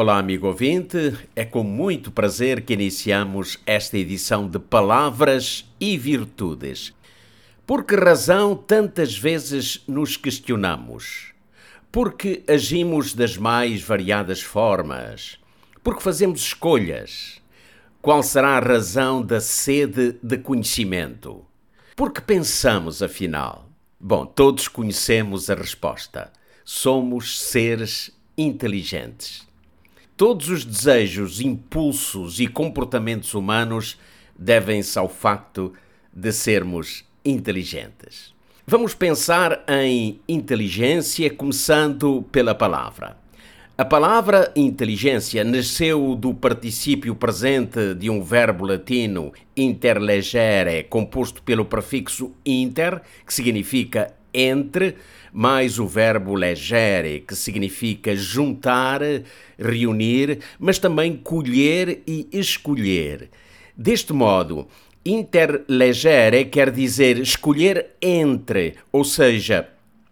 Olá, amigo ouvinte. É com muito prazer que iniciamos esta edição de Palavras e Virtudes. Por que razão tantas vezes nos questionamos? Porque agimos das mais variadas formas? Porque fazemos escolhas? Qual será a razão da sede de conhecimento? Porque pensamos, afinal? Bom, todos conhecemos a resposta. Somos seres inteligentes. Todos os desejos, impulsos e comportamentos humanos devem-se ao facto de sermos inteligentes. Vamos pensar em inteligência começando pela palavra. A palavra inteligência nasceu do particípio presente de um verbo latino interlegere, composto pelo prefixo inter, que significa entre, mais o verbo legere, que significa juntar, reunir, mas também colher e escolher. Deste modo, interlegere quer dizer escolher entre, ou seja,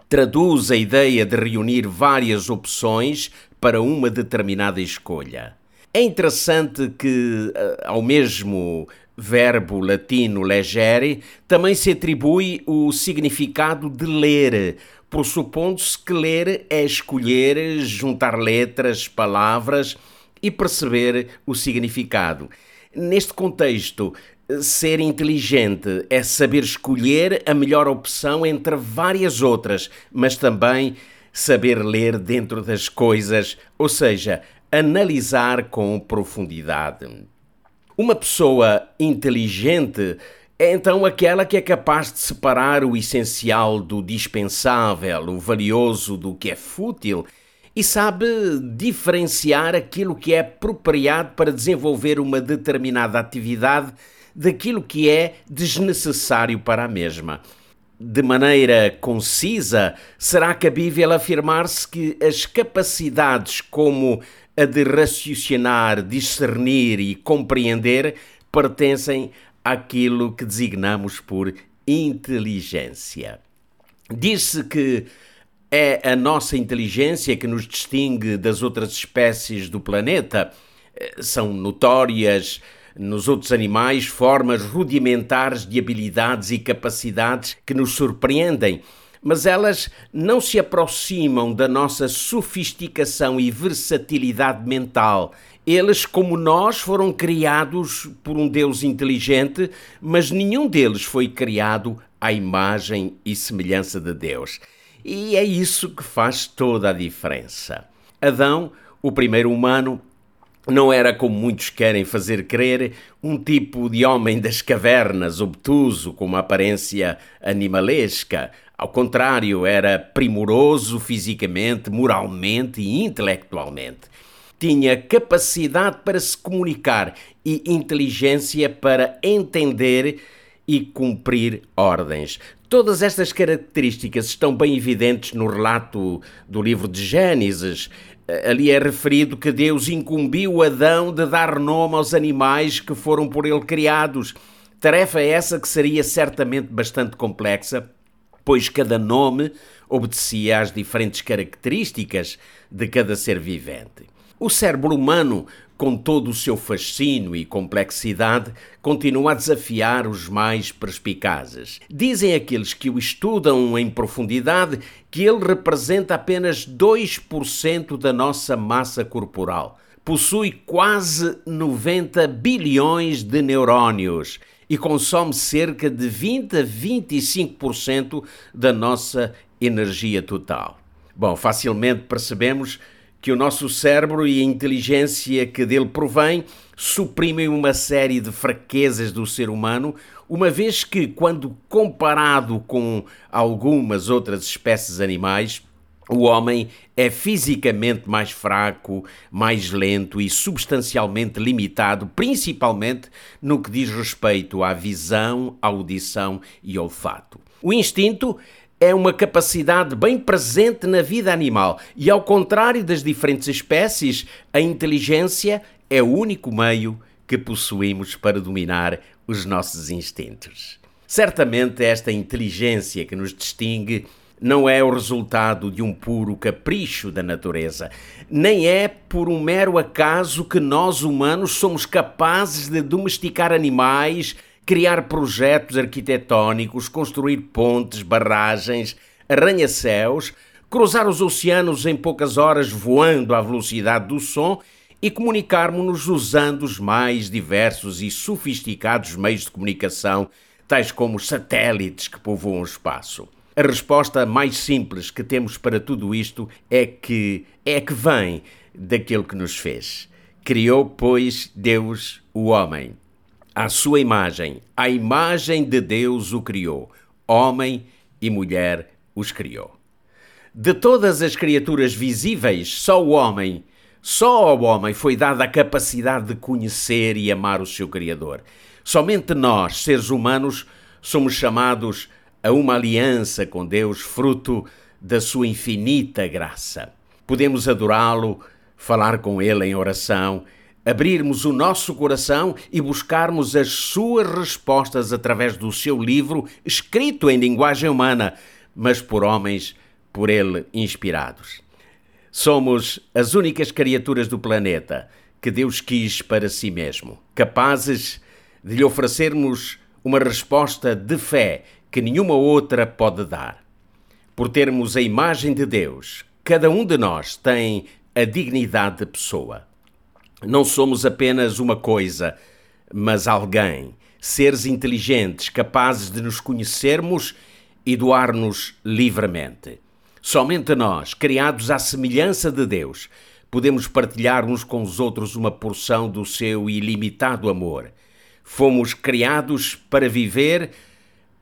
traduz a ideia de reunir várias opções para uma determinada escolha. É interessante que eh, ao mesmo verbo latino legere também se atribui o significado de ler, pressupondo-se que ler é escolher, juntar letras, palavras e perceber o significado. Neste contexto, ser inteligente é saber escolher a melhor opção entre várias outras, mas também saber ler dentro das coisas, ou seja, analisar com profundidade. Uma pessoa inteligente é então aquela que é capaz de separar o essencial do dispensável, o valioso do que é fútil e sabe diferenciar aquilo que é apropriado para desenvolver uma determinada atividade daquilo que é desnecessário para a mesma. De maneira concisa, será cabível afirmar-se que as capacidades como a de raciocinar, discernir e compreender pertencem àquilo que designamos por inteligência. Diz-se que é a nossa inteligência que nos distingue das outras espécies do planeta. São notórias nos outros animais formas rudimentares de habilidades e capacidades que nos surpreendem, mas elas não se aproximam da nossa sofisticação e versatilidade mental eles, como nós, foram criados por um Deus inteligente, mas nenhum deles foi criado à imagem e semelhança de Deus. E é isso que faz toda a diferença. Adão, o primeiro humano, não era, como muitos querem fazer crer, um tipo de homem das cavernas, obtuso, com uma aparência animalesca. Ao contrário, era primoroso fisicamente, moralmente e intelectualmente tinha capacidade para se comunicar e inteligência para entender e cumprir ordens. Todas estas características estão bem evidentes no relato do livro de Gênesis. Ali é referido que Deus incumbiu Adão de dar nome aos animais que foram por ele criados. Tarefa essa que seria certamente bastante complexa, pois cada nome obedecia às diferentes características de cada ser vivente. O cérebro humano, com todo o seu fascínio e complexidade, continua a desafiar os mais perspicazes. Dizem aqueles que o estudam em profundidade que ele representa apenas 2% da nossa massa corporal. Possui quase 90 bilhões de neurónios e consome cerca de 20 a 25% da nossa energia total. Bom, facilmente percebemos que o nosso cérebro e a inteligência que dele provém suprimem uma série de fraquezas do ser humano, uma vez que, quando comparado com algumas outras espécies animais, O homem é fisicamente mais fraco, mais lento e substancialmente limitado, principalmente no que diz respeito à visão, audição e olfato. O instinto é uma capacidade bem presente na vida animal e, ao contrário das diferentes espécies, a inteligência é o único meio que possuímos para dominar os nossos instintos. Certamente, esta inteligência que nos distingue não é o resultado de um puro capricho da natureza, nem é por um mero acaso que nós humanos somos capazes de domesticar animais, criar projetos arquitetónicos, construir pontes, barragens, arranha-céus, cruzar os oceanos em poucas horas voando à velocidade do som e comunicarmos-nos usando os mais diversos e sofisticados meios de comunicação, tais como os satélites que povoam o espaço. A resposta mais simples que temos para tudo isto é que é que vem daquele que nos fez. Criou, pois, Deus o homem. À sua imagem, à imagem de Deus o criou. Homem e mulher os criou. De todas as criaturas visíveis, só o homem, só ao homem foi dada a capacidade de conhecer e amar o seu Criador. Somente nós, seres humanos, somos chamados a uma aliança com Deus, fruto da sua infinita graça. Podemos adorá-lo, falar com ele em oração, abrirmos o nosso coração e buscarmos as suas respostas através do seu livro, escrito em linguagem humana, mas por homens por ele inspirados. Somos as únicas criaturas do planeta que Deus quis para si mesmo, capazes de lhe oferecermos uma resposta de fé que nenhuma outra pode dar. Por termos a imagem de Deus, cada um de nós tem a dignidade de pessoa. Não somos apenas uma coisa, mas alguém, seres inteligentes, capazes de nos conhecermos e doar-nos livremente. Somente nós, criados à semelhança de Deus, podemos partilhar uns com os outros uma porção do seu ilimitado amor. Fomos criados para viver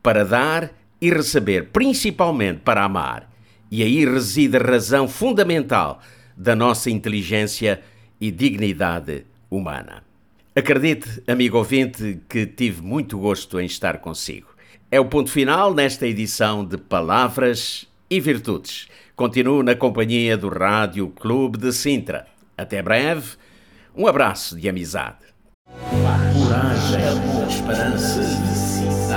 para dar e receber, principalmente para amar. E aí reside a razão fundamental da nossa inteligência e dignidade humana. Acredite, amigo ouvinte, que tive muito gosto em estar consigo. É o ponto final nesta edição de Palavras e Virtudes. Continuo na companhia do Rádio Clube de Sintra. Até breve. Um abraço de amizade. Coragem, esperança,